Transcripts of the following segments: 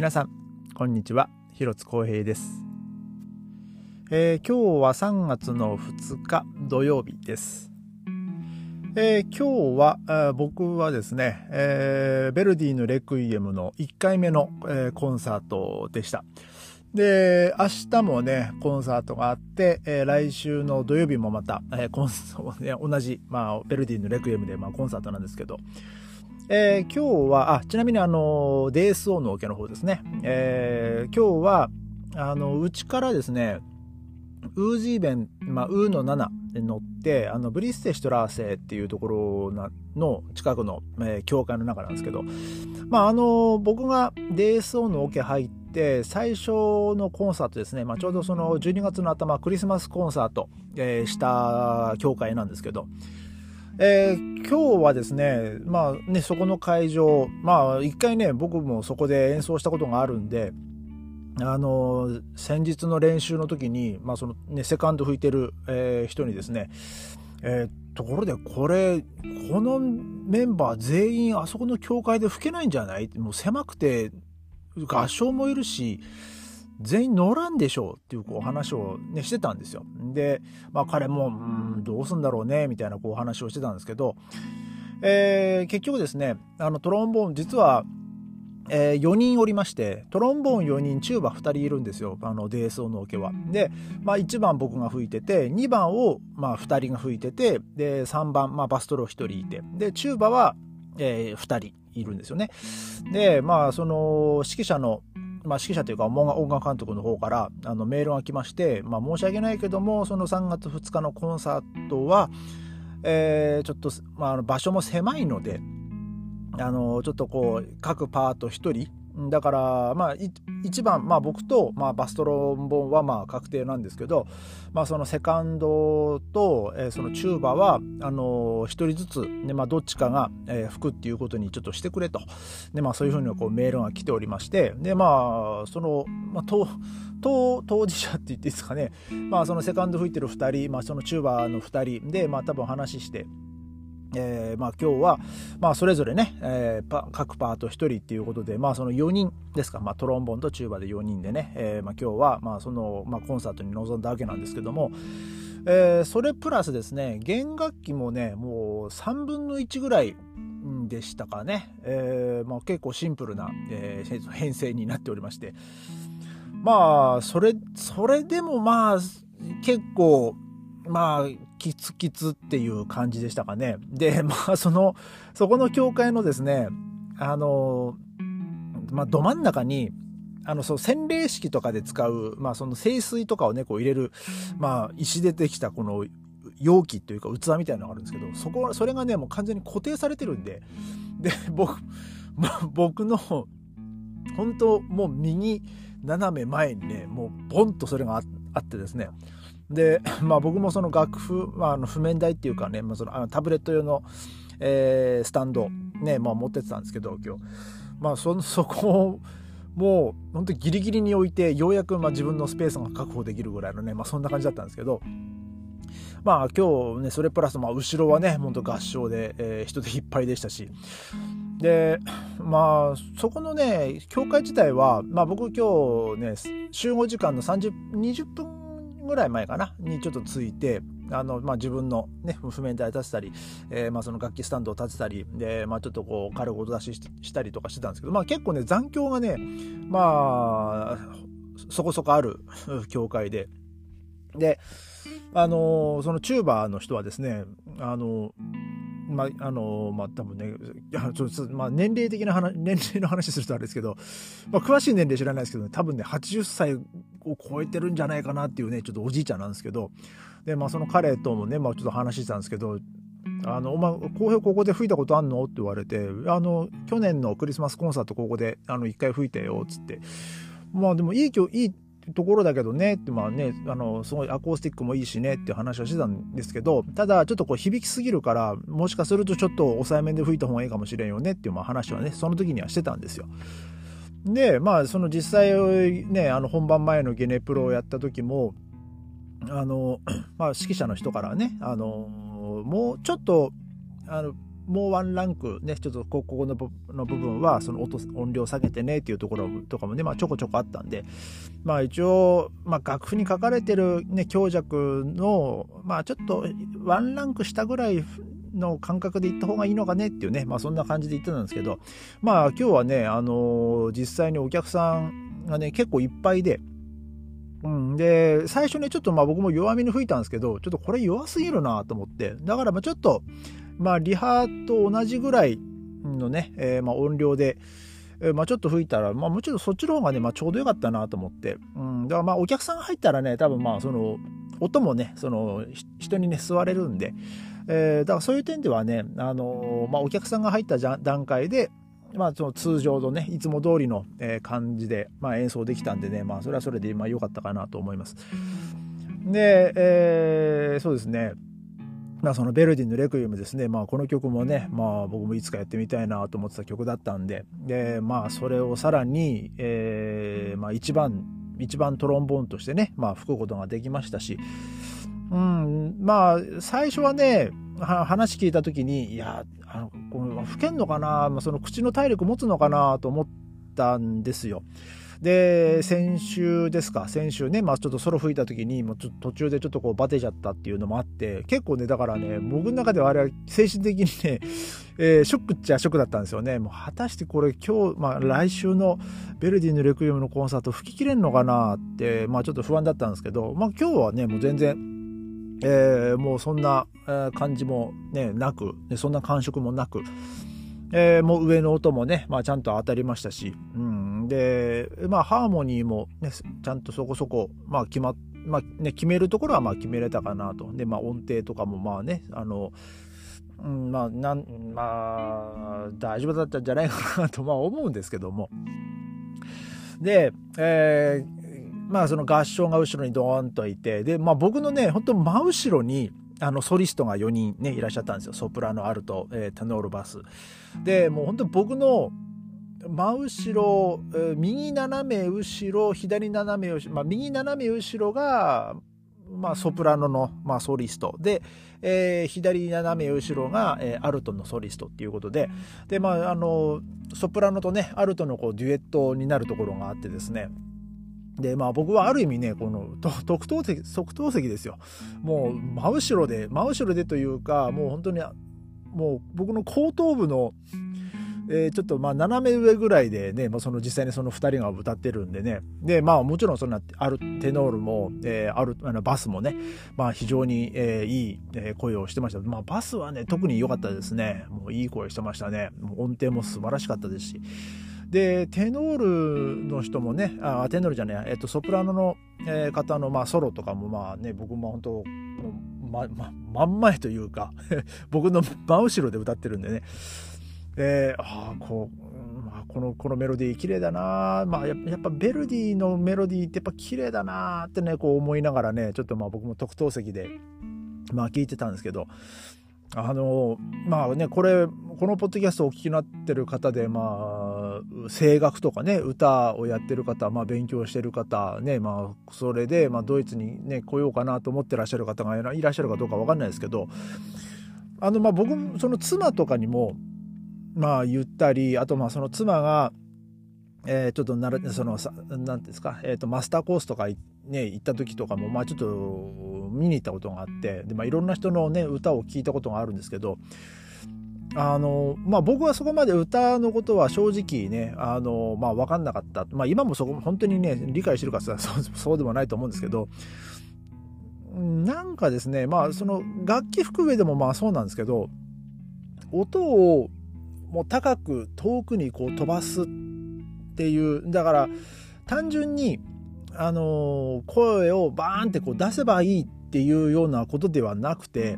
皆さんこんにちは。広津光平です、えー、今日は3月の2日土曜日です、えー、今日は僕はですね、えー、ベルディのレクイエムの1回目の、えコンサートでした。で、明日もね、コンサートがあって、えー、来週の土曜日もまた、えー、コンサート、ね、同じ、まあ、ベルディのレクイエムで、まあ、コンサートなんですけど、えー、今日は、あ、ちなみにあの、DSO のオケの方ですね。えー、今日は、あの、うちからですね、ウージーベン、まあ、ウーの7で乗って、あの、ブリッセシトラーセっていうところの近くの、えー、教会の中なんですけど、まあ、あの、僕が DSO のオケ入って、最初のコンサートですね、まあ、ちょうどその12月の頭、クリスマスコンサート、えー、した教会なんですけど、えー、今日はですね、まあね、そこの会場、まあ一回ね、僕もそこで演奏したことがあるんで、あの、先日の練習の時に、まあそのね、セカンド吹いてる、えー、人にですね、えー、ところでこれ、このメンバー全員あそこの教会で吹けないんじゃない？もう狭くて合唱もいるし、全員乗らんでしょうっていうこう話を、ね、してたんですよ。で、まあ彼も、うん、どうすんだろうね、みたいなこう話をしてたんですけど、えー、結局ですね、あのトロンボーン、実は、えー、4人おりまして、トロンボーン4人、チューバ2人いるんですよ、あの、デーソーのオケは。で、まあ1番僕が吹いてて、2番を、まあ2人が吹いてて、で、3番、まあバストロ1人いて、で、チューバは、えー、2人いるんですよね。で、まあその、指揮者のまあ、指揮者というか音楽監督の方からあのメールが来まして、まあ、申し訳ないけどもその3月2日のコンサートは、えー、ちょっと、まあ、場所も狭いのであのちょっとこう各パート1人だから、まあ、1番、まあ、僕と、まあ、バストロンボンはまあ確定なんですけど、まあ、そのセカンドと、えー、そのチューバはあのー、1人ずつ、ねまあ、どっちかが、えー、吹くっていうことにちょっとしてくれとで、まあ、そういうふうにこうメールが来ておりましてで、まあそのまあ、当当当事者って言っていいですかね、まあ、そのセカンド吹いてる2人、まあ、そのチューバーの2人で、まあ、多分話して。えー、まあ今日は、まあそれぞれね、えー、各パート1人っていうことで、まあその4人ですか、まあトロンボンとチューバで4人でね、えー、まあ今日は、まあその、まあコンサートに臨んだわけなんですけども、えー、それプラスですね、弦楽器もね、もう3分の1ぐらいでしたかね、えー、まあ結構シンプルな、えー、編成になっておりまして、まあ、それ、それでもまあ、結構、まあ、キツキツっていう感じでしたかね。で、まあ、その、そこの教会のですね、あの、まあ、ど真ん中に、あの、そう、洗礼式とかで使う、まあ、その聖水とかをね、こう入れる、まあ、石でできたこの容器というか器みたいなのがあるんですけど、そこは、それがね、もう完全に固定されてるんで、で、僕、まあ僕の、本当もう右斜め前にね、もうボンとそれがあってですね、で、まあ僕もその楽譜、まあ、あの譜面台っていうかね、まあ、そのあのタブレット用の、えー、スタンドね、まあ持ってってたんですけど、今日。まあそ、そこを、もう本当にギリギリに置いて、ようやくまあ自分のスペースが確保できるぐらいのね、まあそんな感じだったんですけど、まあ今日ね、それプラスまあ後ろはね、本当合唱で、えー、人でいっぱいでしたし、で、まあ、そこのね、教会自体は、まあ僕今日ね、集合時間の30、20分ぐらい前かなにちょっとついてあの、まあ、自分の、ね、譜面台立てたり、えー、まあ、その楽器スタンドを立てたりで、まあ、ちょっとこう軽く音出ししたりとかしてたんですけど、まあ、結構ね残響がねまあそこそこある 教会で。であのそのチューバーの人はですねあのまあ、あの、まあ、多分ね、いやちょっと、まあ、年齢的な話、年齢の話するとあれですけど、まあ、詳しい年齢知らないですけど、ね、多分ね、80歳を超えてるんじゃないかなっていうね、ちょっとおじいちゃんなんですけど、で、まあ、その彼ともね、まあ、ちょっと話してたんですけど、あの、お前、公平ここで吹いたことあんの？って言われて、あの、去年のクリスマスコンサートここで、あの、一回吹いたよ、つって。まあ、でもいい、いいところだけどねってまあねあのすごいアコースティックもいいしねって話はしてたんですけどただちょっとこう響きすぎるからもしかするとちょっと抑えめで吹いた方がいいかもしれんよねっていうまあ話はねその時にはしてたんですよ。でまあその実際ねあの本番前のゲネプロをやった時もあのまあ指揮者の人からねあのもうちょっとあのもうワンランクねちょっとここのの部分はその音音量下げてねっていうところとかもね、まあ、ちょこちょこあったんでまあ一応、まあ、楽譜に書かれてる、ね、強弱のまあちょっとワンランク下ぐらいの感覚で行った方がいいのかねっていうね、まあ、そんな感じで言ってたんですけどまあ今日はね、あのー、実際にお客さんがね結構いっぱいでうん、で、最初ね、ちょっとまあ僕も弱めに吹いたんですけど、ちょっとこれ弱すぎるなと思って、だからまあちょっと、まあリハと同じぐらいのね、えー、まあ音量で、えー、まあちょっと吹いたら、まあもちろんそっちの方がね、まあちょうどよかったなと思って、うん、だからまあお客さんが入ったらね、多分まあその、音もね、その、人にね、座れるんで、えー、だからそういう点ではね、あのー、まあお客さんが入った段階で、まあ、その通常のねいつも通りの感じで、まあ、演奏できたんでね、まあ、それはそれで良かったかなと思います。で、えー、そうですね。まあ、そのベルディのレクイエムですね、まあ、この曲もね、まあ、僕もいつかやってみたいなと思ってた曲だったんで。で、まあ、それをさらに、えーまあ、一番一番トロンボーンとしてね、まあ、吹くことができましたし、うん、まあ最初はね話聞いた時にいやあのこの吹けんのかな、まあ、その口の体力持つのかなと思ったんですよ。で先週ですか？先週ね、まあ、ちょっとソロ吹いた時にもうちょっと途中でちょっとこうバテちゃったっていうのもあって結構ねだからね僕の中ではあれは精神的にね、えー、ショックっちゃショックだったんですよね。もう果たしてこれ今日、まあ、来週のベルディのレクイエムのコンサート吹き切れんのかなって、まあ、ちょっと不安だったんですけど、まあ、今日はねもう全然えー、もうそんな感じも、ね、なく、そんな感触もなく、えー、もう上の音もね、まあ、ちゃんと当たりましたし、うん、で、まあ、ハーモニーも、ね、ちゃんとそこそこ、まあ、決ままあね、決めるところはまあ決めれたかなと。で、まあ、音程とかもまあね、あの、うん、まあ、なん、まあ、大丈夫だったんじゃないかなと、まあ、思うんですけども。で、えー、まあその合唱が後ろにドーンといて、で、まあ僕のね、本当真後ろに、あのソリストが4人ね、いらっしゃったんですよ。ソプラノ、アルト、えー、テノール、バス。で、もう本当僕の真後ろ、右斜め後ろ、左斜め後ろ、まあ右斜め後ろが、まあ、ソプラノの、まあ、ソリストで、えー、左斜め後ろが、えー、アルトのソリストっていうことでで、まあ、あのソプラノとねアルトのこうデュエットになるところがあってですねで、まあ僕はある意味ね、この特等席、特等席ですよ。もう真後ろで、真後ろでというか、もう本当に、もう僕の後頭部の、えー、ちょっとまあ斜め上ぐらいでね、まあ、その実際にその2人が歌ってるんでね。で、まあもちろんそんな、あるテノールも、えー、ある、あのバスもね、まあ非常に、えー、いい、え声をしてました。まあバスはね、特に良かったですね。もういい声してましたね。もう音程も素晴らしかったですし。でテノールの人もねあテノールじゃねえ、えっと、ソプラノの、え、方の、まあ、ソロとかもまあね僕も本当ま、ま、真ん前というか 僕の真後ろで歌ってるんでね。でああこう、まあ、このこのメロディー綺麗だなまあやっぱベルディのメロディーってやっぱ綺麗だなってねこう思いながらねちょっとまあ僕も特等席でまあ聞いてたんですけど。あのまあねこれこのポッドキャストをお聞きになってる方でまあ声楽とかね歌をやってる方、まあ、勉強してる方ねまあそれで、まあ、ドイツにね来ようかなと思ってらっしゃる方がいらっしゃるかどうか分かんないですけどあのまあ僕その妻とかにもまあ言ったりあとまあその妻がえー、ちょっとなるその何ですか、えーと、マスターコースとか、ね、行った時とかも、まあ、ちょっと見に行ったことがあってで、まあ、いろんな人の、ね、歌を聞いたことがあるんですけどあのまあ、僕はそこまで歌のことは正直ねあの、まあ、分かんなかった、まあ、今もそこ本当にね理解してるかそうそうでもないと思うんですけどなんかですねまあその楽器吹く上でもまあそうなんですけど音をもう高く遠くにこう飛ばすっていうだから単純にあの声をバーンってこう出せばいいっていうようなことではなくて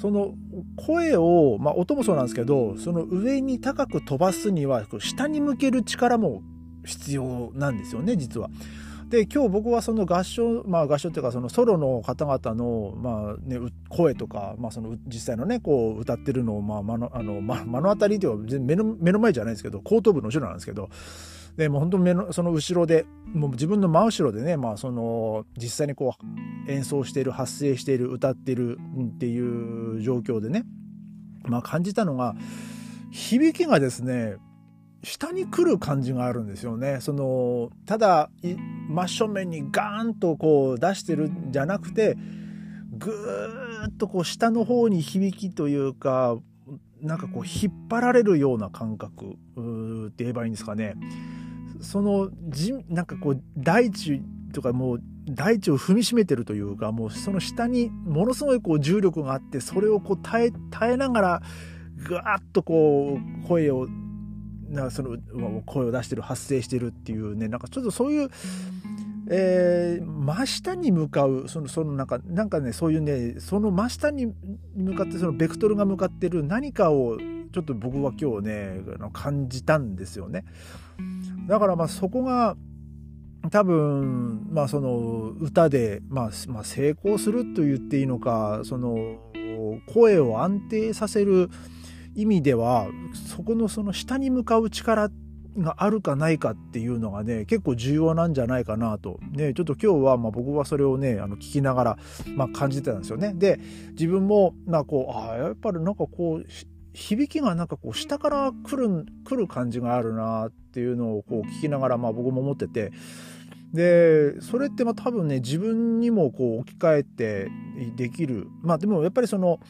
その声を、まあ、音もそうなんですけどその上に高く飛ばすには下に向ける力も必要なんですよね実は。で今日僕はその合唱まあ合唱っていうかそのソロの方々の、まあね、声とか、まあ、その実際のねこう歌ってるのを、まあ、目のあの、ま、目の当たりでは目の目の前じゃないですけど後頭部の後ろなんですけどでもう本当目のその後ろでもう自分の真後ろでね、まあ、その実際にこう演奏している発声している歌っているっていう状況でねまあ、感じたのが響きがですね下に来る感じがあるんですよね。そのただ真正面にガーンとこう出してるんじゃなくてぐーっとこう下の方に響きというかなんかこう引っ張られるような感覚って言えばいいんですかね。そのなんかこう大地とかもう大地を踏みしめてるというかもうその下にものすごいこう重力があってそれをこう耐え耐えながらぐわっとこう声をなその声を出してる発声してるっていうねなんかちょっとそういう、えー、真下に向かうそのそのなんかなんかねそういうねその真下に向かってそのベクトルが向かってる何かをちょっと僕は今日ね感じたんですよね。だからまあそこが多分まあその歌で、まあ、まあ成功すると言っていいのかその声を安定させる意味ではそこのその下に向かう力があるかないかっていうのがね結構重要なんじゃないかなと。ねちょっと今日はまあ僕はそれをねあの聞きながらまあ感じてたんですよね。で自分もなこうあやっぱりなんかこう響きがなんかこう下から来る来る感じがあるなっていうのをこう聞きながらまあ僕も思ってて。でそれってまあ多分ね自分にもこう置き換えてできる。まあでもやっぱりその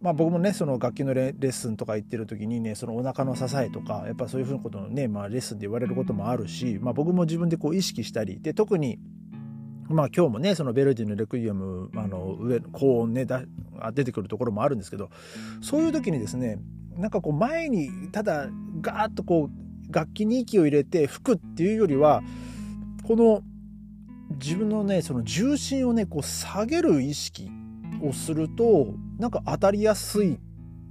まあ、僕もねその楽器のレッスンとか行ってる時にねそのお腹の支えとかやっぱそういうふうなことをね、まあ、レッスンで言われることもあるし、まあ、僕も自分でこう意識したりで特にまあ今日もねそのベルディのレクイエムあの上高音ねだ出てくるところもあるんですけどそういう時にですねなんかこう前にただガーッとこう楽器に息を入れて吹くっていうよりはこの自分のねその重心をねこう下げる意識をするとなんか当たりやすい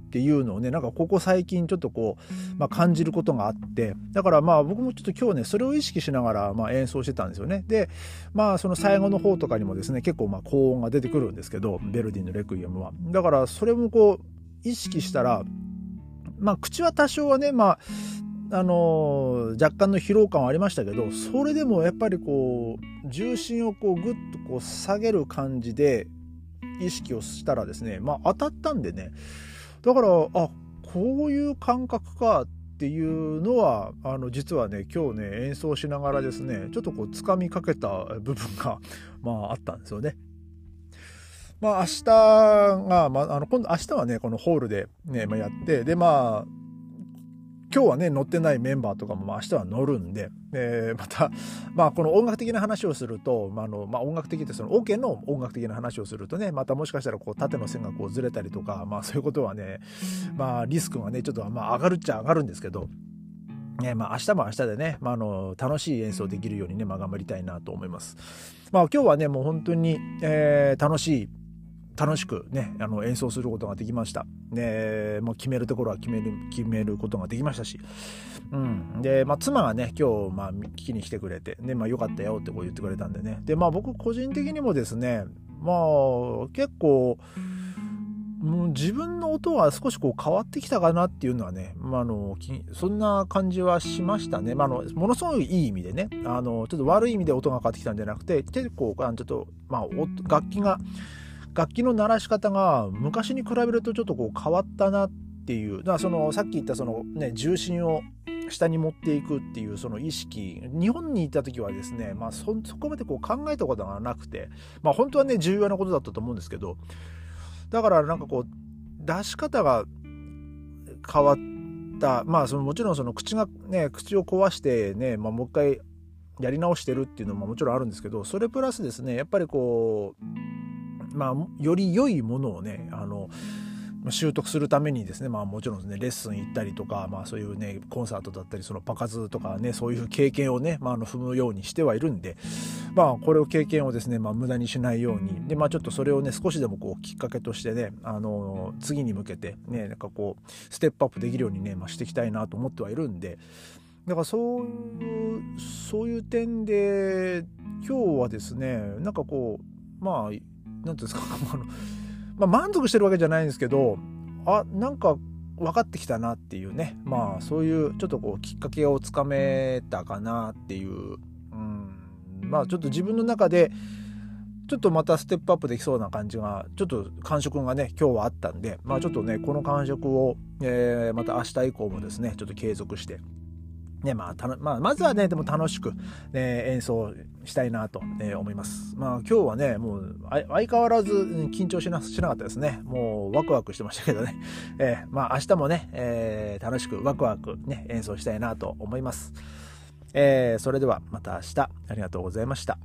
っていうのをねなんかここ最近ちょっとこう、まあ、感じることがあってだからまあ僕もちょっと今日ねそれを意識しながらまあ演奏してたんですよね。でまあその最後の方とかにもですね結構まあ高音が出てくるんですけどベルディのレクイエムは。だからそれもこう意識したらまあ口は多少はねまああの若干の疲労感はありましたけどそれでもやっぱりこう重心をこうグッとこう下げる感じで意識をしたらですねまあ当たったんでねだからあこういう感覚かっていうのはあの実はね今日ね演奏しながらですねちょっとこうつかみかけた部分が まああったんですよね。まあ明日が、まあ、あの今度明日はねこのホールでね、まあ、やってでまあ今日はね乗ってないメンバーとかも明日は乗るんで、えー、また、まあ、この音楽的な話をすると、まあのまあ、音楽的ってそのオ、ケの音楽的な話をするとねまたもしかしたらこう縦の線がこうずれたりとか、まあ、そういうことはね、まあ、リスクがねちょっとまあ上がるっちゃ上がるんですけど。ねまあ、明日も明日でね、まあ、あの楽しい演奏できるようにね、まあ、頑張りたいなと思います。まあ、今日はねもう本当に、えー、楽しい楽しくね、あの演奏することができました。で、もう決めるところは決める、決めることができましたし。うん。で、まあ妻がね、今日、まあ聞きに来てくれて、で、まあよかったよってこう言ってくれたんでね。で、まあ僕個人的にもですね、まあ結構、もう自分の音は少しこう変わってきたかなっていうのはね、まあ、あのそんな感じはしましたね、まあ、あのものすごいいい意味でねあのちょっと悪い意味で音が変わってきたんじゃなくて結構ちょっと、まあ、楽器が楽器の鳴らし方が昔に比べるとちょっとこう変わったなっていう。だからそのさっき言ったそのね重心を下に持っていくっていうその意識。日本にいた時はですね、まあそ、そこまでこう考えたことがなくてまあ本当はね重要なことだったと思うんですけどだからなんかこう出し方が変わった。まあそのもちろんその口がね口を壊してね、まあ、もう一回やり直してるっていうのももちろんあるんですけどそれプラスですねやっぱりこうまあ、より良いものをねあの習得するためにですね、まあ、もちろんですねレッスン行ったりとか、まあ、そういうねコンサートだったりそのパカズとかねそういう経験をね、まあ、あの踏むようにしてはいるんで、まあ、これを経験をですね、まあ、無駄にしないように。で、まあ、ちょっとそれをね少しでもこうきっかけとしてねあの次に向けてねなんかこうステップアップできるようにね、まあ、していきたいなと思ってはいるんで。だからそういうそういう点で今日はですねなんかこうまあ何ていうんですか？あの、まあ、満足してるわけじゃないんですけどあなんか分かってきたなっていうね。まあそういうちょっとこうきっかけをつかめたかなっていう、うん、まあちょっと自分の中でちょっとまたステップアップできそうな感じが、ちょっと感触がね、今日はあったんで、まあちょっとね、この感触を、えー、また明日以降もですね、ちょっと継続して、ね、まあ、たまあ、まずはね、でも楽しく、ね、演奏したいなと、ね、思います。まあ、今日はね、もう、相変わらず緊張しなしなかったですね。もう、ワクワクしてましたけどね。えー、まあ、明日もね、えー、楽しく、ワクワクね、演奏したいなと思います。えー、それでは、また明日、ありがとうございました。